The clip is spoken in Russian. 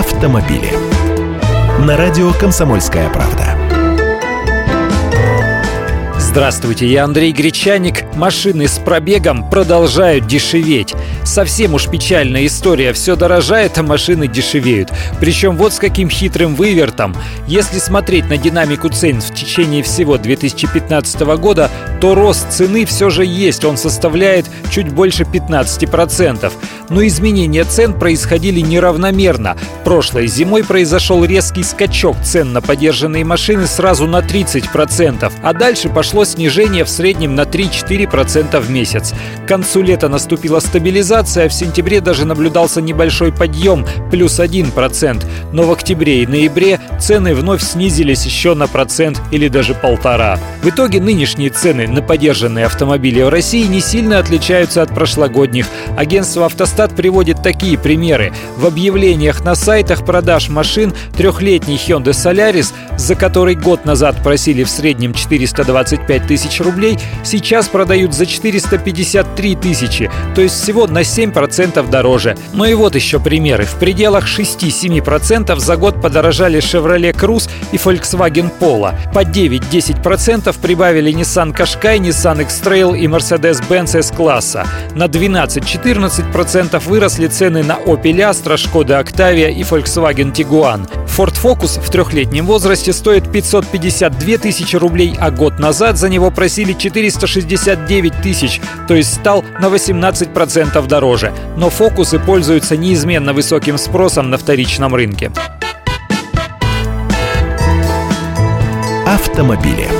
автомобили. На радио «Комсомольская правда». Здравствуйте, я Андрей Гречаник. Машины с пробегом продолжают дешеветь. Совсем уж печальная история. Все дорожает, а машины дешевеют. Причем вот с каким хитрым вывертом. Если смотреть на динамику цен в течение всего 2015 года, то рост цены все же есть. Он составляет чуть больше 15%. Но изменения цен происходили неравномерно. Прошлой зимой произошел резкий скачок цен на подержанные машины сразу на 30%, а дальше пошло снижение в среднем на 3-4% в месяц. К концу лета наступила стабилизация, а в сентябре даже наблюдался небольшой подъем, плюс 1%. Но в октябре и ноябре цены вновь снизились еще на процент или даже полтора. В итоге нынешние цены на подержанные автомобили в России не сильно отличаются от прошлогодних. Агентство «Автостат» приводит такие примеры. В объявлениях на сайтах продаж машин трехлетний Hyundai Solaris, за который год назад просили в среднем 425 45 тысяч рублей сейчас продают за 453 тысячи, то есть всего на 7% дороже. Ну и вот еще примеры. В пределах 6-7% за год подорожали Chevrolet Cruze и Volkswagen Polo. По 9-10% прибавили Nissan Qashqai, Nissan X-Trail и Mercedes-Benz S-класса. На 12-14% выросли цены на Opel Astra, Skoda Octavia и Volkswagen Tiguan. Ford Focus в трехлетнем возрасте стоит 552 тысячи рублей, а год назад за него просили 469 тысяч, то есть стал на 18% дороже. Но фокусы пользуются неизменно высоким спросом на вторичном рынке. Автомобили.